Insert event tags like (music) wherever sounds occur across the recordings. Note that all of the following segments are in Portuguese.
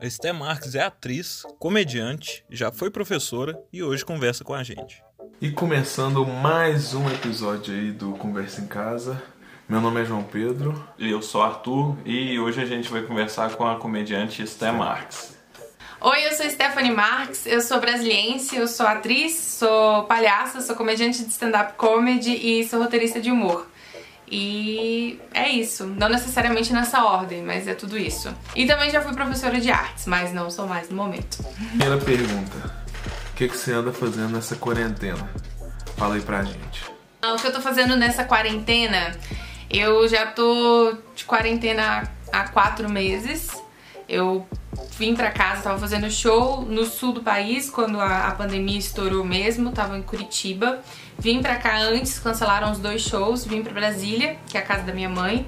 A Esté Marques é atriz, comediante, já foi professora e hoje conversa com a gente. E começando mais um episódio aí do Conversa em Casa. Meu nome é João Pedro. Eu sou Arthur e hoje a gente vai conversar com a comediante Esté Marques. Oi, eu sou Stephanie Marques, eu sou brasiliense, eu sou atriz, sou palhaça, sou comediante de stand-up comedy e sou roteirista de humor. E é isso, não necessariamente nessa ordem, mas é tudo isso. E também já fui professora de artes, mas não sou mais no momento. Primeira pergunta: O que, que você anda fazendo nessa quarentena? Fala aí pra gente. O que eu tô fazendo nessa quarentena? Eu já tô de quarentena há quatro meses. Eu vim pra casa, tava fazendo show no sul do país quando a, a pandemia estourou mesmo, tava em Curitiba. Vim pra cá antes, cancelaram os dois shows, vim pra Brasília, que é a casa da minha mãe.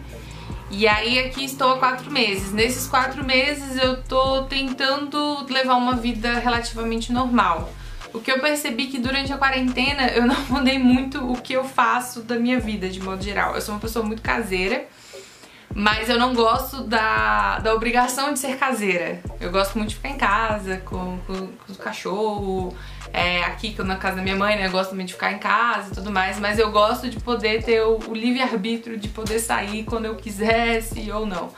E aí aqui estou há quatro meses. Nesses quatro meses eu tô tentando levar uma vida relativamente normal. O que eu percebi que durante a quarentena eu (laughs) não mudei muito o que eu faço da minha vida, de modo geral. Eu sou uma pessoa muito caseira, mas eu não gosto da, da obrigação de ser caseira. Eu gosto muito de ficar em casa, com, com, com o cachorro, é, aqui que eu na casa da minha mãe, né, eu gosto também de ficar em casa e tudo mais, mas eu gosto de poder ter o, o livre-arbítrio de poder sair quando eu quisesse ou não.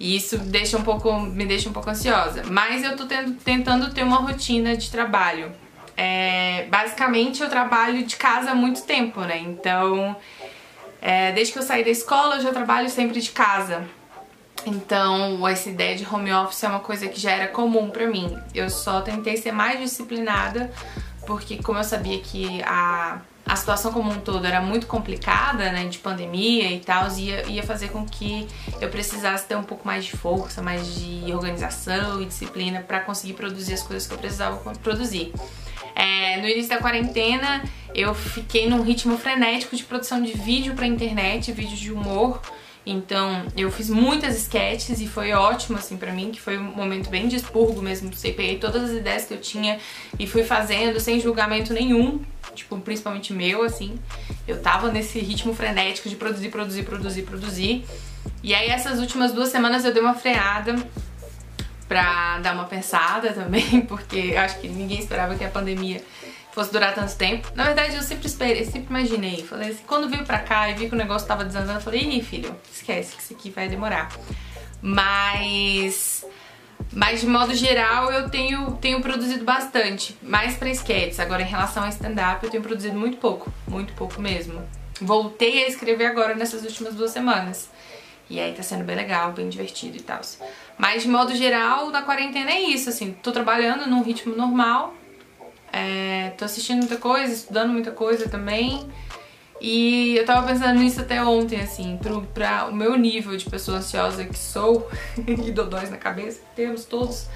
E isso deixa um pouco, me deixa um pouco ansiosa. Mas eu tô tendo, tentando ter uma rotina de trabalho. É, basicamente eu trabalho de casa há muito tempo, né? Então, é, desde que eu saí da escola eu já trabalho sempre de casa. Então, essa ideia de home office é uma coisa que já era comum pra mim. Eu só tentei ser mais disciplinada, porque como eu sabia que a, a situação como um todo era muito complicada, né, de pandemia e tal, ia, ia fazer com que eu precisasse ter um pouco mais de força, mais de organização e disciplina para conseguir produzir as coisas que eu precisava produzir. É, no início da quarentena, eu fiquei num ritmo frenético de produção de vídeo pra internet, vídeos de humor, então eu fiz muitas sketches e foi ótimo assim pra mim, que foi um momento bem de expurgo mesmo. Sei, peguei todas as ideias que eu tinha e fui fazendo sem julgamento nenhum, tipo, principalmente meu, assim. Eu tava nesse ritmo frenético de produzir, produzir, produzir, produzir. E aí essas últimas duas semanas eu dei uma freada pra dar uma pensada (laughs) também, porque eu acho que ninguém esperava que a pandemia fosse durar tanto tempo. Na verdade, eu sempre esperei, sempre imaginei. Falei assim, quando veio pra cá e vi que o negócio tava desandando, eu falei, ih, filho, esquece que isso aqui vai demorar. Mas... Mas de modo geral eu tenho, tenho produzido bastante, mais pra sketches. Agora em relação a stand-up eu tenho produzido muito pouco, muito pouco mesmo. Voltei a escrever agora nessas últimas duas semanas. E aí tá sendo bem legal, bem divertido e tal. Mas de modo geral, na quarentena é isso, assim, tô trabalhando num ritmo normal, é, tô assistindo muita coisa, estudando muita coisa também. E eu tava pensando nisso até ontem, assim, pro, pra o meu nível de pessoa ansiosa que sou, (laughs) e dodóis na cabeça, que temos todos,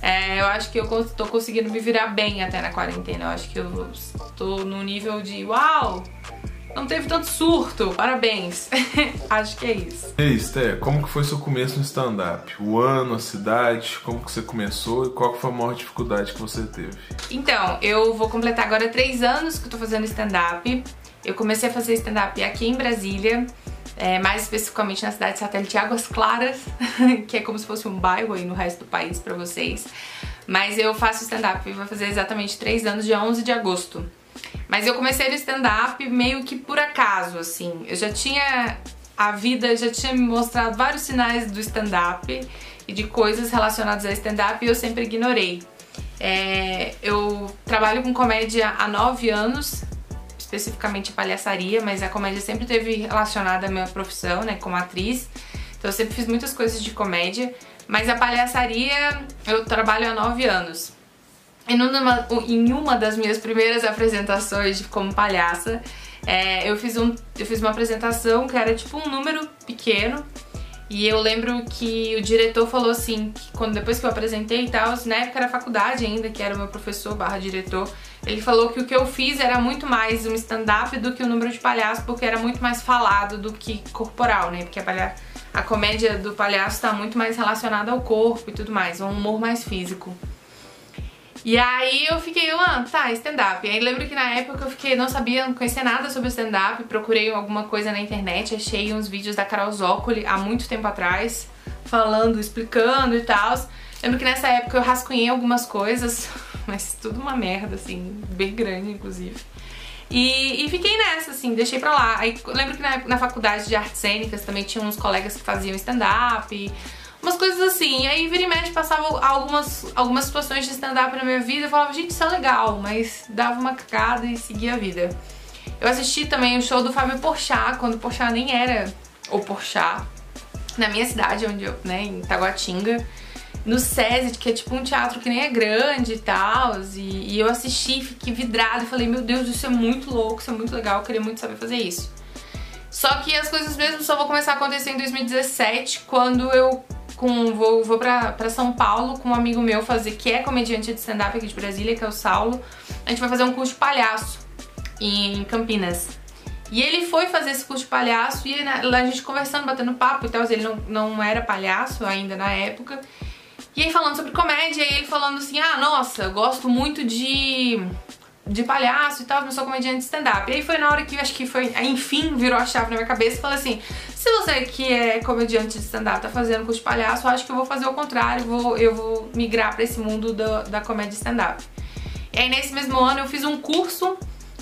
é, eu acho que eu tô conseguindo me virar bem até na quarentena. Eu acho que eu tô no nível de uau, não teve tanto surto, parabéns. (laughs) Acho que é isso. E aí, Sté, como que foi seu começo no stand-up? O ano, a cidade, como que você começou e qual foi a maior dificuldade que você teve? Então, eu vou completar agora três anos que eu tô fazendo stand-up. Eu comecei a fazer stand-up aqui em Brasília, é, mais especificamente na cidade de satélite Águas Claras, (laughs) que é como se fosse um bairro aí no resto do país pra vocês. Mas eu faço stand-up e vou fazer exatamente três anos, dia 11 de agosto. Mas eu comecei no stand-up meio que por acaso, assim. Eu já tinha. A vida já tinha me mostrado vários sinais do stand-up e de coisas relacionadas a stand-up e eu sempre ignorei. É, eu trabalho com comédia há nove anos, especificamente palhaçaria, mas a comédia sempre teve relacionada à minha profissão, né, como atriz. Então eu sempre fiz muitas coisas de comédia, mas a palhaçaria eu trabalho há nove anos. E numa, em uma das minhas primeiras apresentações como palhaça, é, eu, fiz um, eu fiz uma apresentação que era tipo um número pequeno. E eu lembro que o diretor falou assim, que quando depois que eu apresentei e tal, na época era faculdade ainda, que era o meu professor barra diretor, ele falou que o que eu fiz era muito mais um stand-up do que o número de palhaço, porque era muito mais falado do que corporal, né? Porque a, palha... a comédia do palhaço tá muito mais relacionada ao corpo e tudo mais, um humor mais físico. E aí eu fiquei, ah, tá, stand-up. Aí lembro que na época eu fiquei, não sabia, não conhecia nada sobre stand-up, procurei alguma coisa na internet, achei uns vídeos da Carol Zócoli há muito tempo atrás, falando, explicando e tal. Lembro que nessa época eu rascunhei algumas coisas, (laughs) mas tudo uma merda, assim, bem grande, inclusive. E, e, fiquei nessa, assim, deixei pra lá. Aí lembro que na, na faculdade de artes cênicas também tinha uns colegas que faziam stand-up, umas coisas assim. E aí vira e mexe passava algumas, algumas situações de stand-up na minha vida. Eu falava, gente, isso é legal, mas dava uma cagada e seguia a vida. Eu assisti também o show do Fábio Porchat, quando Porchat nem era o Porchat, na minha cidade, onde eu, né, em Taguatinga no SESI, que é tipo um teatro que nem é grande e tal. E, e, eu assisti, fiquei vidrada e falei, meu Deus, isso é muito louco, isso é muito legal, eu queria muito saber fazer isso. Só que as coisas mesmo só vão começar a acontecer em 2017, quando eu com, vou, vou pra São Paulo com um amigo meu fazer, que é comediante de stand-up aqui de Brasília, que é o Saulo. A gente vai fazer um curso de palhaço em Campinas. E ele foi fazer esse curso de palhaço e lá a gente conversando, batendo papo e tal, ele não, não era palhaço ainda na época. E aí falando sobre comédia, e ele falando assim, ah, nossa, eu gosto muito de de palhaço e tal, mas sou comediante de stand-up. E aí foi na hora que eu acho que foi, enfim, virou a chave na minha cabeça e falei assim: se você que é comediante de stand-up tá fazendo curso de palhaço, eu acho que eu vou fazer o contrário, vou, eu vou migrar pra esse mundo do, da comédia stand-up. E aí nesse mesmo ano eu fiz um curso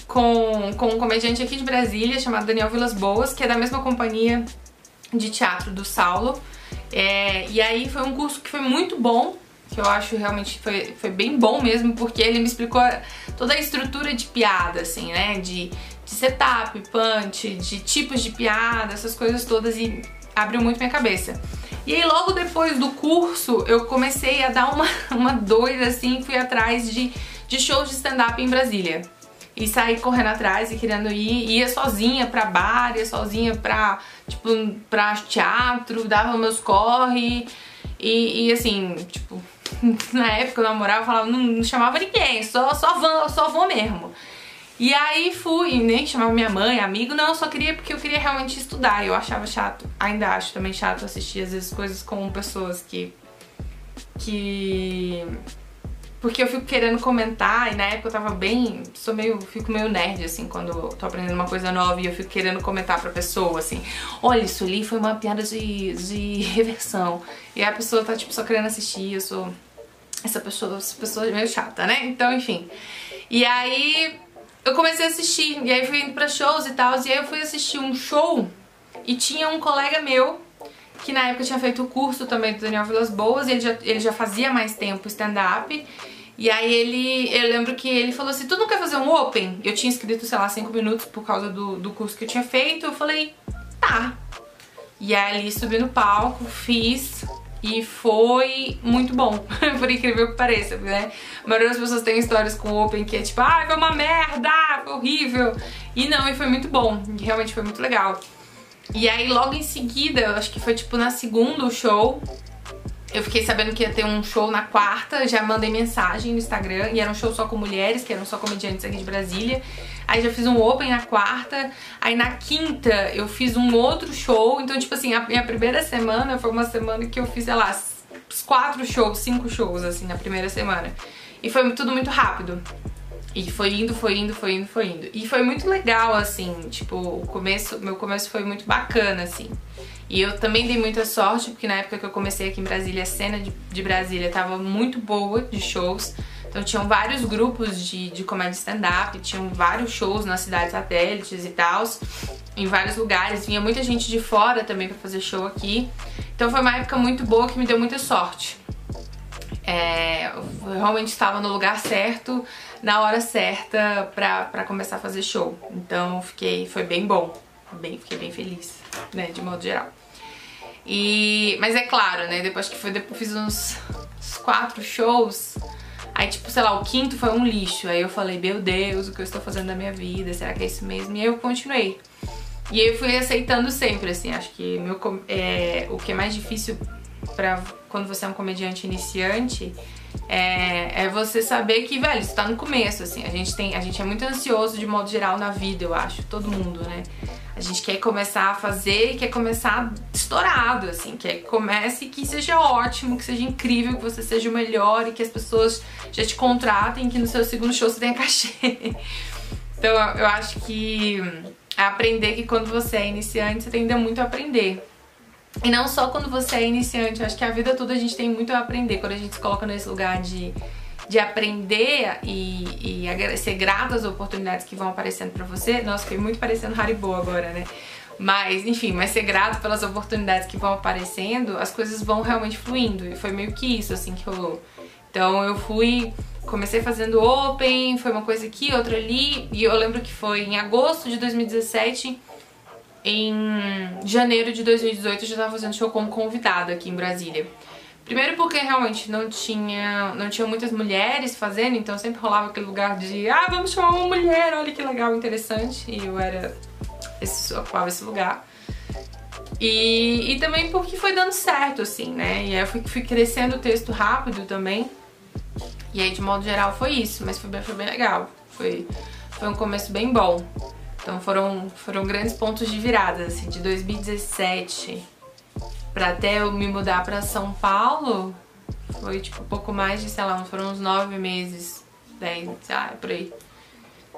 com, com um comediante aqui de Brasília chamado Daniel Vilas Boas, que é da mesma companhia de teatro do Saulo. É, e aí foi um curso que foi muito bom, que eu acho realmente foi, foi bem bom mesmo, porque ele me explicou toda a estrutura de piada, assim, né? De, de setup, punch, de tipos de piada, essas coisas todas, e abriu muito minha cabeça. E aí logo depois do curso eu comecei a dar uma, (laughs) uma doida assim, fui atrás de, de shows de stand-up em Brasília e sair correndo atrás e querendo ir, ia sozinha pra bar, ia sozinha pra, tipo, pra teatro, dava meus corre e, e assim, tipo, (laughs) na época eu namorava, eu falava, não, não chamava ninguém, só, só, vou, só vou mesmo. E aí fui, nem chamava minha mãe, amigo, não, só queria porque eu queria realmente estudar. Eu achava chato, ainda acho também chato assistir às vezes coisas com pessoas que. que porque eu fico querendo comentar e na época eu tava bem. Sou meio. Fico meio nerd, assim, quando tô aprendendo uma coisa nova e eu fico querendo comentar pra pessoa, assim. Olha, isso ali foi uma piada de, de reversão. E a pessoa tá, tipo, só querendo assistir. Eu sou. Essa pessoa, essa pessoa é meio chata, né? Então, enfim. E aí eu comecei a assistir. E aí fui indo pra shows e tal. E aí eu fui assistir um show e tinha um colega meu que na época tinha feito o curso também do Daniel Vilas Boas, ele já, ele já fazia mais tempo stand-up, e aí ele, eu lembro que ele falou assim, tu não quer fazer um open? Eu tinha escrito, sei lá, 5 minutos por causa do, do curso que eu tinha feito, eu falei, tá. E aí ali subi no palco, fiz, e foi muito bom, (laughs) por incrível que pareça, né? A maioria das pessoas tem histórias com Open que é tipo, ah, foi uma merda, foi horrível. E não, e foi muito bom, realmente foi muito legal. E aí logo em seguida, eu acho que foi tipo na segunda show, eu fiquei sabendo que ia ter um show na quarta, já mandei mensagem no Instagram, e era um show só com mulheres, que eram só comediantes aqui de Brasília. Aí já fiz um open na quarta, aí na quinta eu fiz um outro show, então tipo assim, a minha primeira semana foi uma semana que eu fiz, sei lá, quatro shows, cinco shows assim na primeira semana. E foi tudo muito rápido. E foi indo, foi indo, foi indo, foi indo. E foi muito legal, assim, tipo, o começo, meu começo foi muito bacana, assim. E eu também dei muita sorte, porque na época que eu comecei aqui em Brasília, a cena de, de Brasília tava muito boa de shows. Então tinham vários grupos de, de comédia stand-up, tinham vários shows nas cidades satélites e tal, em vários lugares. Vinha muita gente de fora também para fazer show aqui. Então foi uma época muito boa que me deu muita sorte. É, eu realmente estava no lugar certo, na hora certa pra, pra começar a fazer show. Então fiquei, foi bem bom. Bem, fiquei bem feliz, né, de modo geral. E, mas é claro, né, depois que foi, depois fiz uns, uns quatro shows, aí tipo, sei lá, o quinto foi um lixo. Aí eu falei, meu Deus, o que eu estou fazendo da minha vida? Será que é isso mesmo? E aí eu continuei. E eu fui aceitando sempre, assim, acho que meu, é, o que é mais difícil para quando você é um comediante iniciante é, é você saber que, velho, você tá no começo, assim. A gente, tem, a gente é muito ansioso de modo geral na vida, eu acho. Todo mundo, né? A gente quer começar a fazer e quer começar estourado, assim. Quer que comece que seja ótimo, que seja incrível, que você seja o melhor e que as pessoas já te contratem, que no seu segundo show você tenha (laughs) cachê. Então eu acho que aprender que quando você é iniciante, você tem ainda muito a aprender. E não só quando você é iniciante, eu acho que a vida toda a gente tem muito a aprender quando a gente se coloca nesse lugar de, de aprender e, e ser grato às oportunidades que vão aparecendo pra você. Nossa, foi muito parecendo Haribo agora, né? Mas, enfim, mas ser grato pelas oportunidades que vão aparecendo, as coisas vão realmente fluindo. E foi meio que isso, assim, que rolou. Então eu fui, comecei fazendo open, foi uma coisa aqui, outra ali. E eu lembro que foi em agosto de 2017 em janeiro de 2018 eu já estava fazendo show como convidada aqui em Brasília. Primeiro porque realmente não tinha, não tinha muitas mulheres fazendo, então sempre rolava aquele lugar de ah, vamos chamar uma mulher, olha que legal, interessante. E eu era esse, ocupava esse lugar. E, e também porque foi dando certo, assim, né? E aí eu fui, fui crescendo o texto rápido também. E aí, de modo geral, foi isso, mas foi bem, foi bem legal. Foi, foi um começo bem bom. Então foram, foram grandes pontos de virada, assim, de 2017 para até eu me mudar para São Paulo, foi tipo um pouco mais de, sei lá, foram uns nove meses, dez, ah, por aí.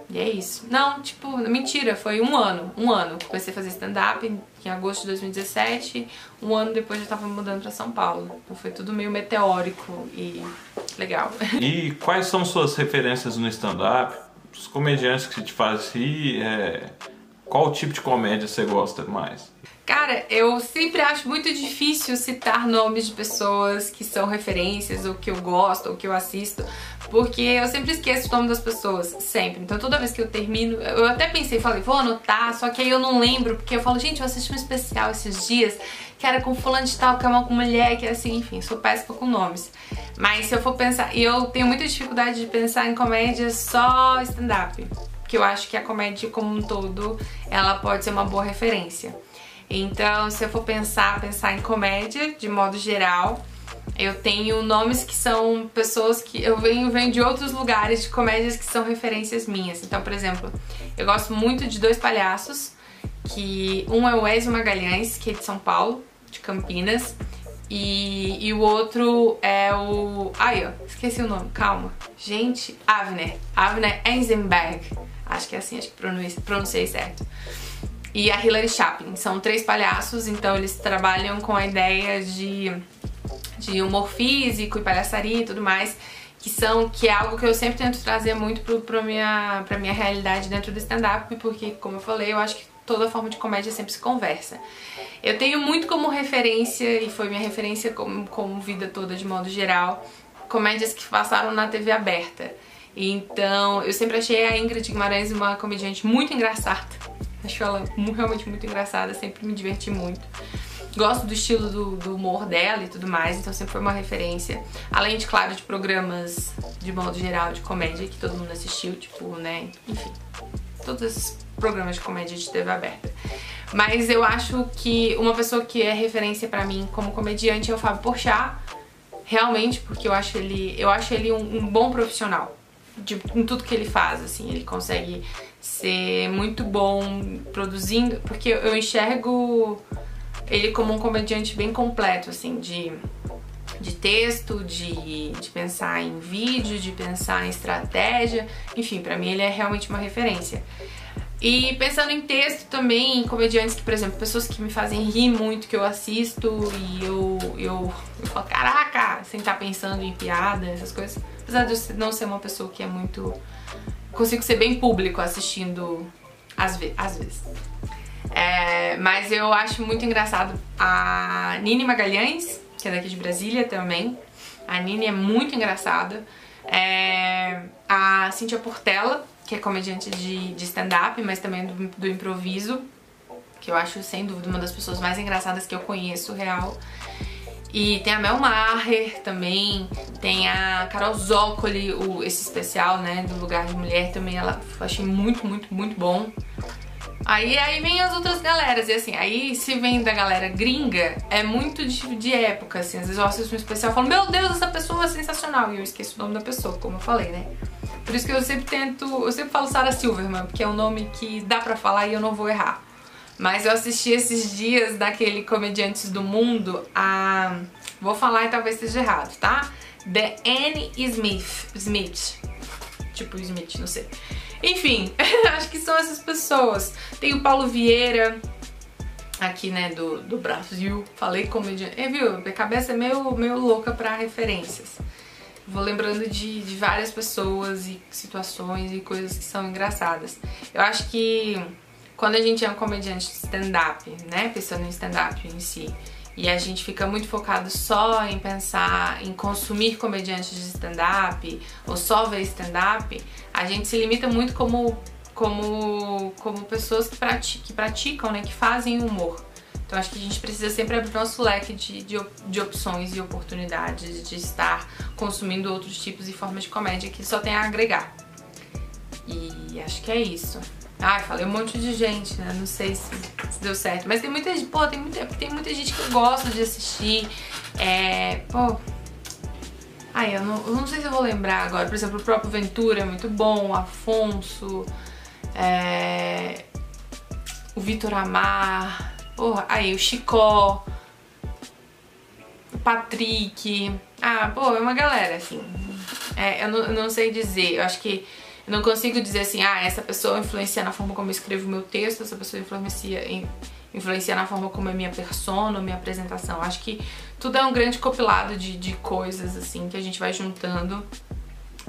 E é isso. Não, tipo, mentira, foi um ano, um ano. Comecei a fazer stand-up em agosto de 2017, um ano depois eu tava mudando pra São Paulo. Então foi tudo meio meteórico e legal. E quais são suas referências no stand-up? Os comediantes que te fazem rir, é, qual tipo de comédia você gosta mais? Cara, eu sempre acho muito difícil citar nomes de pessoas que são referências, ou que eu gosto, ou que eu assisto, porque eu sempre esqueço o nome das pessoas, sempre. Então toda vez que eu termino, eu até pensei, falei, vou anotar, só que aí eu não lembro, porque eu falo, gente, eu assisti um especial esses dias, que era com fulano de tal, que é uma mulher, que é assim, enfim, sou péssima com nomes. Mas se eu for pensar, e eu tenho muita dificuldade de pensar em comédia só stand-up, que eu acho que a comédia como um todo, ela pode ser uma boa referência. Então, se eu for pensar, pensar em comédia, de modo geral, eu tenho nomes que são pessoas que eu venho, venho de outros lugares de comédias que são referências minhas. Então, por exemplo, eu gosto muito de dois palhaços, que um é o Ezio Magalhães, que é de São Paulo, de Campinas, e, e o outro é o... Ai, ó, esqueci o nome, calma. Gente, Avner. Avner Eisenberg. Acho que é assim, acho que pronunciei, pronunciei certo e a Hilary Chaplin. São três palhaços, então eles trabalham com a ideia de, de humor físico e palhaçaria e tudo mais, que são que é algo que eu sempre tento trazer muito pro minha, pra minha realidade dentro do stand-up, porque, como eu falei, eu acho que toda forma de comédia sempre se conversa. Eu tenho muito como referência, e foi minha referência como, como vida toda de modo geral, comédias que passaram na TV aberta. Então, eu sempre achei a Ingrid Guimarães uma comediante muito engraçada. Acho ela realmente muito engraçada, sempre me diverti muito. Gosto do estilo do, do, humor dela e tudo mais, então sempre foi uma referência. Além de, claro, de programas de modo geral de comédia que todo mundo assistiu, tipo, né, enfim, todos esses programas de comédia de TV aberta. Mas eu acho que uma pessoa que é referência para mim como comediante é o Fábio Porchat, realmente, porque eu acho ele, eu acho ele um, um bom profissional de, em tudo que ele faz, assim, ele consegue ser muito bom produzindo, porque eu enxergo ele como um comediante bem completo, assim, de, de texto, de, de pensar em vídeo, de pensar em estratégia, enfim, para mim ele é realmente uma referência. E pensando em texto também, em comediantes que, por exemplo, pessoas que me fazem rir muito, que eu assisto e eu, eu, eu falo, caraca, sem estar pensando em piada, essas coisas. Apesar de eu não ser uma pessoa que é muito consigo ser bem público assistindo às, ve às vezes. É, mas eu acho muito engraçado a Nini Magalhães, que é daqui de Brasília também. A Nini é muito engraçada. É, a Cintia Portela, que é comediante de, de stand-up, mas também do, do improviso, que eu acho sem dúvida uma das pessoas mais engraçadas que eu conheço, real. E tem a Mel Maher também, tem a Carol Zócoli, o, esse especial, né, do Lugar de Mulher também, ela eu achei muito, muito, muito bom. Aí, aí vem as outras galeras, e assim, aí se vem da galera gringa, é muito de, de época, assim, às vezes eu assisto um especial e falo, meu Deus, essa pessoa é sensacional, e eu esqueço o nome da pessoa, como eu falei, né. Por isso que eu sempre tento, eu sempre falo Sarah Silverman, porque é um nome que dá pra falar e eu não vou errar. Mas eu assisti esses dias daquele Comediantes do Mundo a... Vou falar e talvez esteja errado, tá? The Annie Smith. Smith. Tipo Smith, não sei. Enfim, (laughs) acho que são essas pessoas. Tem o Paulo Vieira, aqui, né, do, do Brasil. Falei comediante. É, viu? Minha cabeça é meio, meio louca pra referências. Vou lembrando de, de várias pessoas e situações e coisas que são engraçadas. Eu acho que quando a gente é um comediante de stand-up, né, pensando em stand-up em si, e a gente fica muito focado só em pensar em consumir comediantes de stand-up ou só ver stand-up, a gente se limita muito como, como, como pessoas que, que praticam, né, que fazem humor. Então acho que a gente precisa sempre abrir nosso leque de, de, de, opções e oportunidades de estar consumindo outros tipos e formas de comédia que só tem a agregar. E acho que é isso. Ai, falei um monte de gente, né? Não sei se, se deu certo. Mas tem muita gente, pô, tem muita, tem muita gente que eu gosto de assistir. É, pô. Ai, eu não, eu não sei se eu vou lembrar agora. Por exemplo, o próprio Ventura é muito bom, Afonso, é, o Vitor Amar, porra, aí o Chicó, o Patrick. Ah, pô, é uma galera, assim. É, eu, não, eu não sei dizer. Eu acho que eu não consigo dizer assim, ah, essa pessoa influencia na forma como eu escrevo meu texto, essa pessoa influencia, influencia na forma como é minha persona, minha apresentação. Acho que tudo é um grande compilado de, de coisas, assim, que a gente vai juntando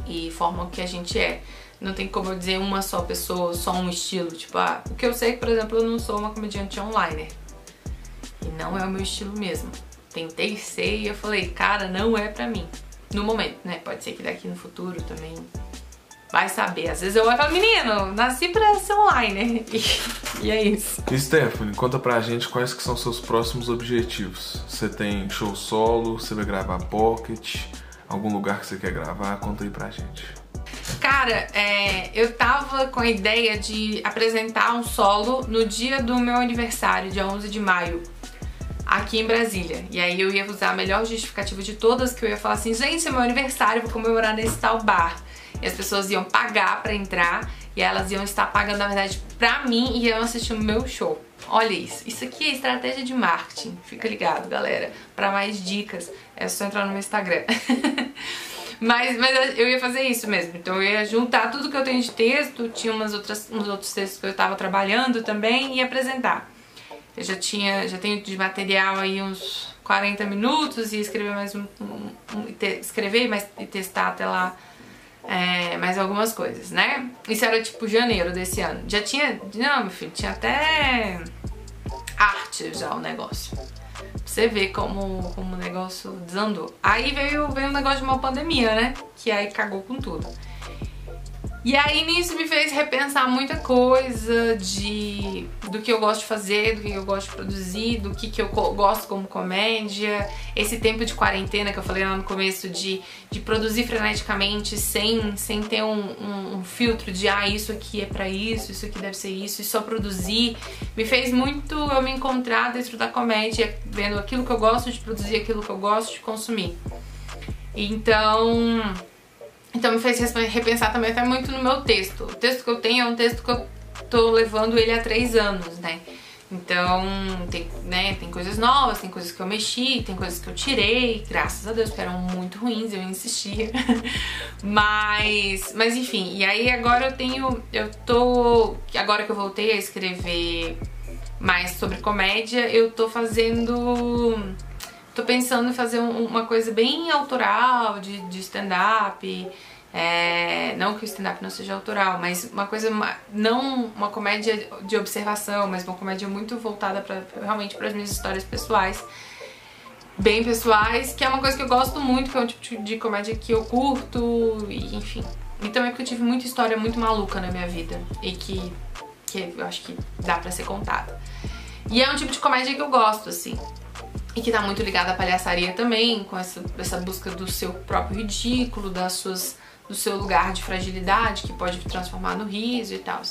e forma o que a gente é. Não tem como eu dizer uma só pessoa, só um estilo. Tipo, ah, o que eu sei que, por exemplo, eu não sou uma comediante online. E não é o meu estilo mesmo. Tentei ser e eu falei, cara, não é pra mim. No momento, né? Pode ser que daqui no futuro também Vai saber. Às vezes eu olho e falo, menino, nasci pra ser online. (laughs) E, e é isso. Stephanie, conta pra gente quais que são seus próximos objetivos. Você tem show solo, você vai gravar pocket, algum lugar que você quer gravar? Conta aí pra gente. Cara, é, eu tava com a ideia de apresentar um solo no dia do meu aniversário, dia 11 de maio, aqui em Brasília. E aí eu ia usar a melhor justificativa de todas, que eu ia falar assim, gente, é meu aniversário, vou comemorar nesse tal bar e as pessoas iam pagar para entrar e elas iam estar pagando, na verdade, pra mim e iam assistir o meu show. Olha isso, isso aqui é estratégia de marketing, fica ligado, galera. Para mais dicas, é só entrar no meu Instagram. (laughs) mas, mas eu ia fazer isso mesmo, então eu ia juntar tudo que eu tenho de texto, tinha umas outras, uns outros textos que eu estava trabalhando também e apresentar. Eu já tinha, já tenho de material aí uns 40 minutos e escrever mais um, um, um escrever mais, e testar até lá é, mais algumas coisas, né? Isso era tipo janeiro desse ano. Já tinha. Não, meu filho, tinha até arte já o negócio. Pra você ver como, como o negócio desandou. Aí veio, veio um negócio de uma pandemia, né? Que aí cagou com tudo. E aí nisso me fez repensar muita coisa de do que eu gosto de fazer, do que eu gosto de produzir, do que, que eu gosto como comédia. Esse tempo de quarentena que eu falei lá no começo de, de produzir freneticamente sem, sem ter um, um, um filtro de ah, isso aqui é para isso, isso aqui deve ser isso, e só produzir, me fez muito eu me encontrar dentro da comédia, vendo aquilo que eu gosto de produzir, aquilo que eu gosto de consumir. Então então me fez repensar também até muito no meu texto. O texto que eu tenho é um texto que eu tô levando ele há três anos, né? Então, tem, né, tem coisas novas, tem coisas que eu mexi, tem coisas que eu tirei, graças a Deus, que eram muito ruins, eu insistia. (laughs) mas, mas enfim, e aí agora eu tenho, eu tô, agora que eu voltei a escrever mais sobre comédia, eu tô fazendo Tô pensando em fazer um, uma coisa bem autoral, de, de stand-up. É, não que o stand-up não seja autoral, mas uma coisa, não uma comédia de observação, mas uma comédia muito voltada pra, realmente para as minhas histórias pessoais, bem pessoais, que é uma coisa que eu gosto muito, que é um tipo de comédia que eu curto, e enfim. E também porque eu tive muita história muito maluca na minha vida e que, que eu acho que dá pra ser contada. E é um tipo de comédia que eu gosto, assim e que tá muito ligada à palhaçaria também, com essa, essa busca do seu próprio ridículo, das suas, do seu lugar de fragilidade, que pode transformar no riso e tal.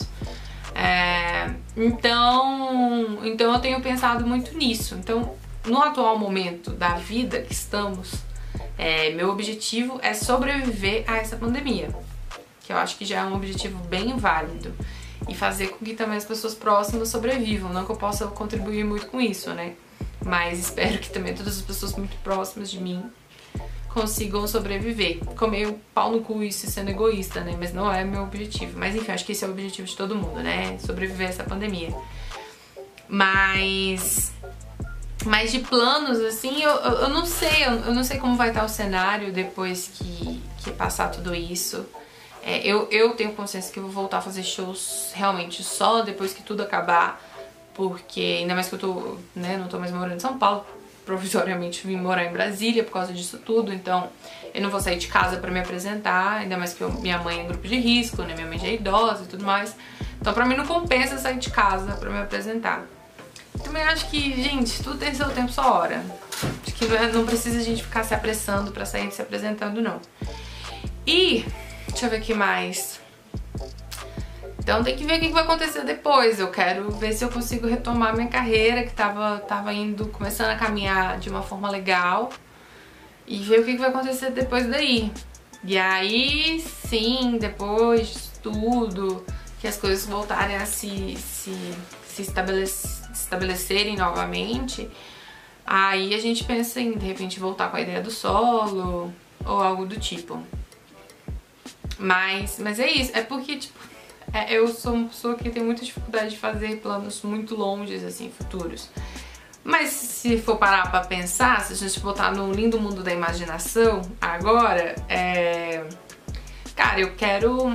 É, então, então eu tenho pensado muito nisso. Então, no atual momento da vida que estamos, é, meu objetivo é sobreviver a essa pandemia, que eu acho que já é um objetivo bem válido e fazer com que também as pessoas próximas sobrevivam. Não que eu possa contribuir muito com isso, né? Mas espero que também todas as pessoas muito próximas de mim consigam sobreviver. Comer o pau no cu isso sendo egoísta, né? Mas não é meu objetivo. Mas enfim, acho que esse é o objetivo de todo mundo, né? Sobreviver a essa pandemia. Mas mas de planos, assim, eu, eu, não sei, eu, eu, não sei como vai estar o cenário depois que, que passar tudo isso. É, eu, eu tenho consciência que eu vou voltar a fazer shows realmente só depois que tudo acabar, porque ainda mais que eu tô, né, não tô mais morando em São Paulo, provisoriamente vim morar em Brasília por causa disso tudo, então eu não vou sair de casa para me apresentar, ainda mais que eu, minha mãe é grupo de risco, né, minha mãe já é idosa e tudo mais. Então pra mim não compensa sair de casa para me apresentar. Também acho que, gente, tudo tem seu tempo, sua hora. Acho que não precisa a gente ficar se apressando pra sair se apresentando, não. E, deixa eu ver o que mais. Então tem que ver o que vai acontecer depois. Eu quero ver se eu consigo retomar minha carreira, que tava, tava indo, começando a caminhar de uma forma legal. E ver o que vai acontecer depois daí. E aí, sim, depois de tudo, que as coisas voltarem a se, se, se estabelecer estabelecerem novamente, aí a gente pensa em de repente voltar com a ideia do solo ou algo do tipo. Mas, mas é isso, é porque, tipo, é, eu sou uma pessoa que tem muita dificuldade de fazer planos muito longes, assim, futuros. Mas se for parar pra pensar, se a gente botar no lindo mundo da imaginação, agora, é... Cara, eu quero,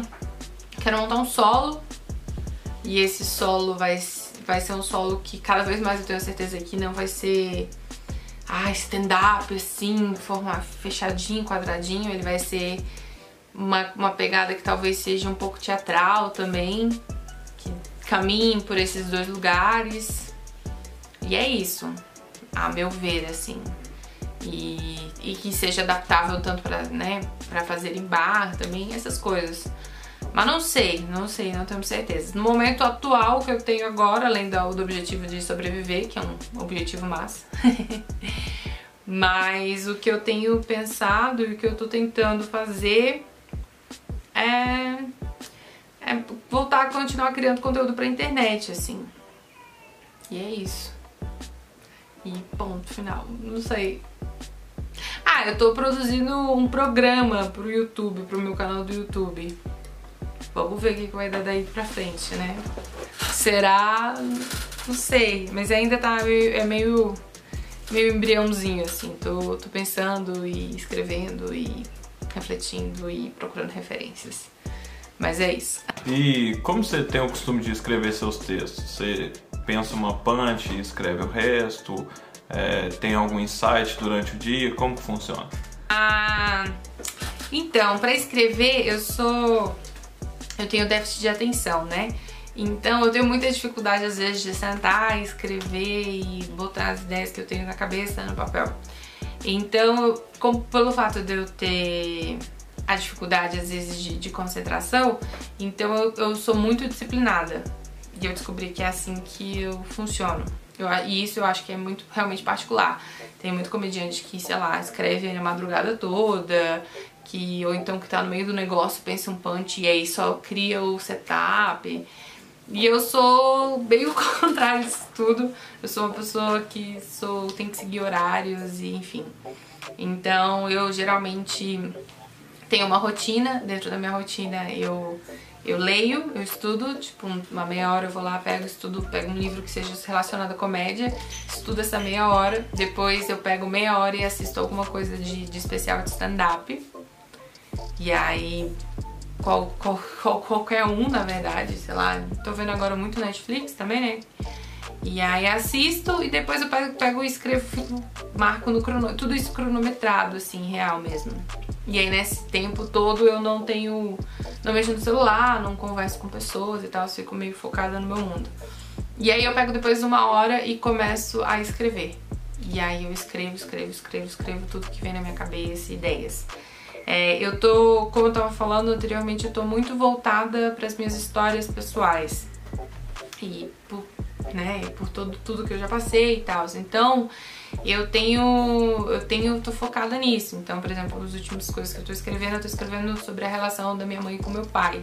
quero montar um solo e esse solo vai vai ser um solo que cada vez mais eu tenho certeza que não vai ser ah, stand-up assim, forma fechadinho, quadradinho, ele vai ser uma, uma pegada que talvez seja um pouco teatral também, que caminhe por esses dois lugares. E é isso, a meu ver, assim. E, e que seja adaptável tanto para né, fazer em bar também, essas coisas. Mas não sei, não sei, não tenho certeza. No momento atual que eu tenho agora, além do, do objetivo de sobreviver, que é um objetivo massa, (laughs) mas o que eu tenho pensado e o que eu tô tentando fazer é, é voltar a continuar criando conteúdo pra internet, assim. E é isso. E ponto final. Não sei. Ah, eu tô produzindo um programa pro YouTube, pro meu canal do YouTube. Vamos ver o que vai dar daí pra frente, né? Será? Não sei, mas ainda tá meio, é meio, meio embriãozinho, assim. Tô, tô pensando e escrevendo e refletindo e procurando referências. Mas é isso. E como você tem o costume de escrever seus textos? Você pensa uma punch e escreve o resto? É, tem algum insight durante o dia? Como que funciona? Ah, então, para escrever eu sou eu tenho déficit de atenção, né? Então eu tenho muita dificuldade às vezes de sentar, escrever e botar as ideias que eu tenho na cabeça no papel. Então, como, pelo fato de eu ter a dificuldade às vezes de, de concentração, então eu, eu, sou muito disciplinada. E eu descobri que é assim que eu funciono. Eu, e isso eu acho que é muito realmente particular. Tem muito comediante que, sei lá, escreve a madrugada toda, que ou então que tá no meio do negócio, pensa um punch e aí só cria o setup. E eu sou bem o (laughs) contrário disso tudo. Eu sou uma pessoa que sou tem que seguir horários e enfim. Então eu geralmente tenho uma rotina, dentro da minha rotina eu eu leio, eu estudo, tipo, uma meia hora eu vou lá, pego, estudo, pego um livro que seja relacionado à comédia, estudo essa meia hora, depois eu pego meia hora e assisto alguma coisa de, de especial de stand-up. E aí, qual, qual, qual, qualquer um, na verdade, sei lá, tô vendo agora muito Netflix também, né? E aí assisto e depois eu pego, e escrevo, marco no cronômetro, tudo isso cronometrado, assim, real mesmo. E aí nesse tempo todo eu não tenho, não mexo no celular, não converso com pessoas e tal, fico meio focada no meu mundo. E aí eu pego depois uma hora e começo a escrever. E aí eu escrevo, escrevo, escrevo, escrevo tudo que vem na minha cabeça, ideias. É, eu tô, como eu tava falando anteriormente, eu tô muito voltada para as minhas histórias pessoais. E por, né, por todo, tudo que eu já passei e tal. Então, eu tenho, eu tenho, tô focada nisso. Então, por exemplo, as últimas coisas que eu tô escrevendo, eu tô escrevendo sobre a relação da minha mãe com meu pai.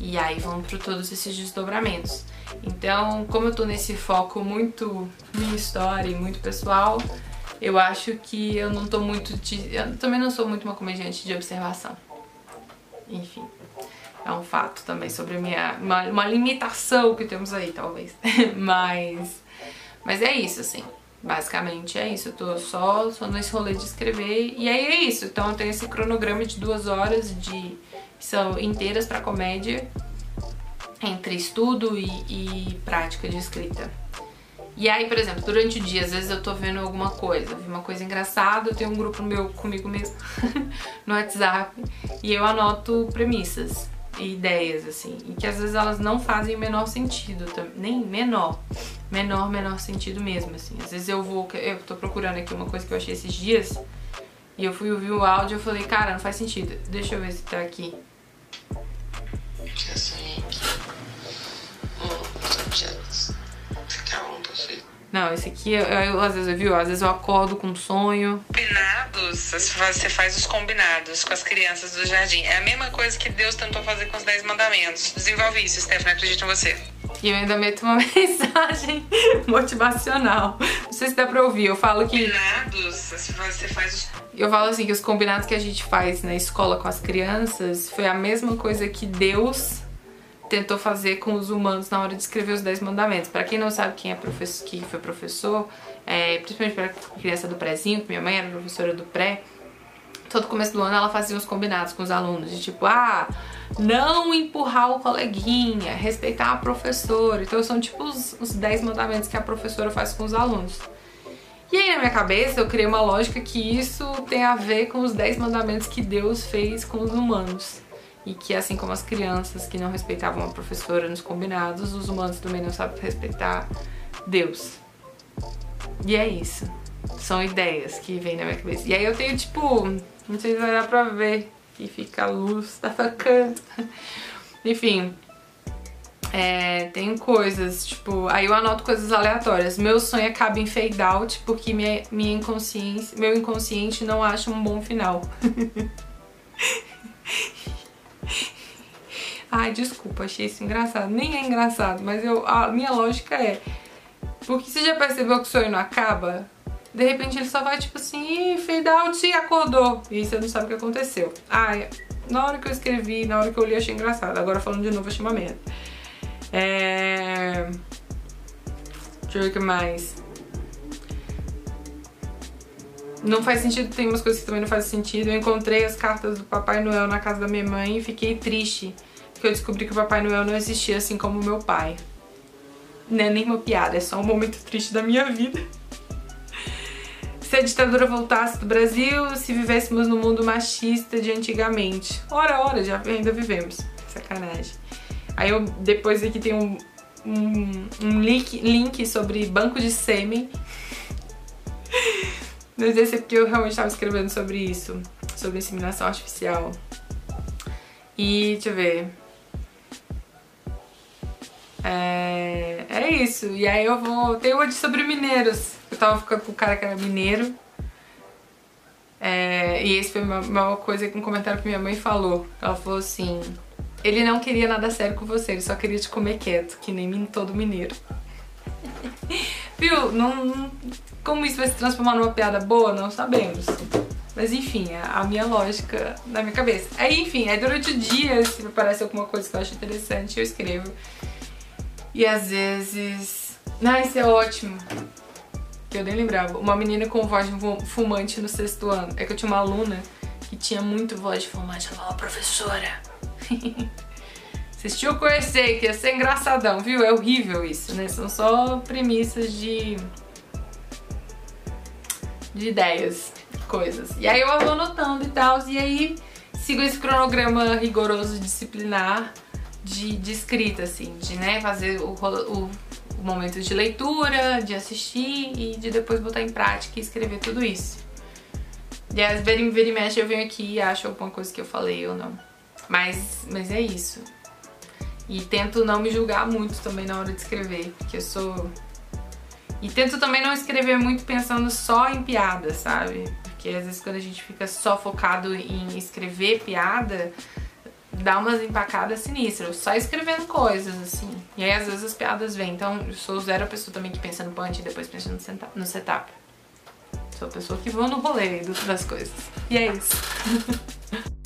E aí vão para todos esses desdobramentos. Então, como eu tô nesse foco muito minha história e muito pessoal, eu acho que eu não tô muito. De, eu também não sou muito uma comediante de observação. Enfim. É um fato também sobre a minha. Uma, uma limitação que temos aí, talvez. (laughs) mas. Mas é isso, assim. Basicamente é isso. Eu tô só, só nesse rolê de escrever. E aí é isso. Então eu tenho esse cronograma de duas horas de. que são inteiras pra comédia. Entre estudo e, e prática de escrita. E aí, por exemplo, durante o dia, às vezes eu tô vendo alguma coisa, vi uma coisa engraçada, eu tenho um grupo meu comigo mesmo (laughs) no WhatsApp e eu anoto premissas e ideias, assim, e que às vezes elas não fazem o menor sentido, nem menor, menor, menor sentido mesmo, assim. Às vezes eu vou, eu tô procurando aqui uma coisa que eu achei esses dias e eu fui ouvir o áudio e eu falei, cara, não faz sentido, deixa eu ver se tá aqui. Não, esse aqui, eu, eu, às vezes, viu? Às vezes eu acordo com um sonho. Combinados, você faz os combinados com as crianças do jardim. É a mesma coisa que Deus tentou fazer com os Dez Mandamentos. Desenvolve isso, Stephanie, acredito em você. E eu ainda meto uma (laughs) mensagem motivacional. Não sei se dá pra ouvir. Eu falo que. Combinados, você faz os. Eu falo assim que os combinados que a gente faz na escola com as crianças foi a mesma coisa que Deus tentou fazer com os humanos na hora de escrever os Dez Mandamentos. Para quem não sabe quem é professor, que foi professor, é, principalmente para criança do prézinho, que minha mãe era professora do pré, todo começo do ano ela fazia uns combinados com os alunos, de tipo, ah, não empurrar o coleguinha, respeitar a professora. Então são tipo os, os 10 mandamentos que a professora faz com os alunos. E aí na minha cabeça eu criei uma lógica que isso tem a ver com os 10 mandamentos que Deus fez com os humanos e que assim como as crianças que não respeitavam a professora nos combinados, os humanos também não sabem respeitar Deus. E é isso. São ideias que vêm na minha cabeça. E aí eu tenho tipo, não sei se vai dar pra ver, que fica a luz (laughs) tá ficando. Enfim, é, tem coisas, tipo, aí eu anoto coisas aleatórias. Meu sonho acaba em fade out porque minha, minha inconsciência, meu inconsciente não acha um bom final. (laughs) Ai, desculpa, achei isso engraçado. Nem é engraçado, mas eu, a minha lógica é... Porque você já percebeu que o sonho não acaba? De repente ele só vai tipo assim, fade out e acordou. E você não sabe o que aconteceu. Ai, na hora que eu escrevi, na hora que eu li, achei engraçado. Agora falando de novo, achei uma merda. É... Deixa eu ver o que mais. Não faz sentido, tem umas coisas que também não fazem sentido. Eu encontrei as cartas do Papai Noel na casa da minha mãe e fiquei triste. Porque eu descobri que o Papai Noel não existia assim como meu pai. Não é nem uma piada, é só um momento triste da minha vida. (laughs) Se a ditadura voltasse do Brasil, se vivêssemos no mundo machista de antigamente. Ora, ora, já ainda vivemos. Sacanagem. Aí eu, depois aqui tem um, um, um link, link sobre banco de sêmen. (laughs) Mas esse é porque eu realmente estava escrevendo sobre isso, sobre inseminação artificial. E deixa eu ver. É, é isso. E aí eu vou. Tem uma de sobre mineiros. Eu tava ficando com o cara que era mineiro. É, e esse foi uma, uma coisa, um comentário que minha mãe falou. Ela falou assim: ele não queria nada sério com você, ele só queria te comer quieto, que nem todo mineiro. (laughs) Viu? Não, como isso vai se transformar numa piada boa, não sabemos. Mas enfim, é a minha lógica na minha cabeça. Aí, enfim, aí durante o dia, se aparece alguma coisa que eu acho interessante, eu escrevo. E às vezes. Ah, isso é ótimo. Que eu nem lembrava. Uma menina com voz de fumante no sexto ano. É que eu tinha uma aluna que tinha muito voz de fumante. Ela falava, professora. (laughs) Que conhecer, que ia ser engraçadão, viu? É horrível isso, né? São só premissas de. de ideias, coisas. E aí eu vou anotando e tal, e aí sigo esse cronograma rigoroso disciplinar de, de escrita, assim, de né, fazer o, o, o momento de leitura, de assistir e de depois botar em prática e escrever tudo isso. E às vezes, vira e mexe, eu venho aqui e acho alguma coisa que eu falei ou não. Mas, mas é isso. E tento não me julgar muito também na hora de escrever, porque eu sou. E tento também não escrever muito pensando só em piada, sabe? Porque às vezes quando a gente fica só focado em escrever piada, dá umas empacadas sinistras, só escrevendo coisas, assim. E aí às vezes as piadas vêm. Então eu sou zero a pessoa também que pensa no punch e depois pensa no setup. Sou a pessoa que vou no rolê das coisas. E é isso. (laughs)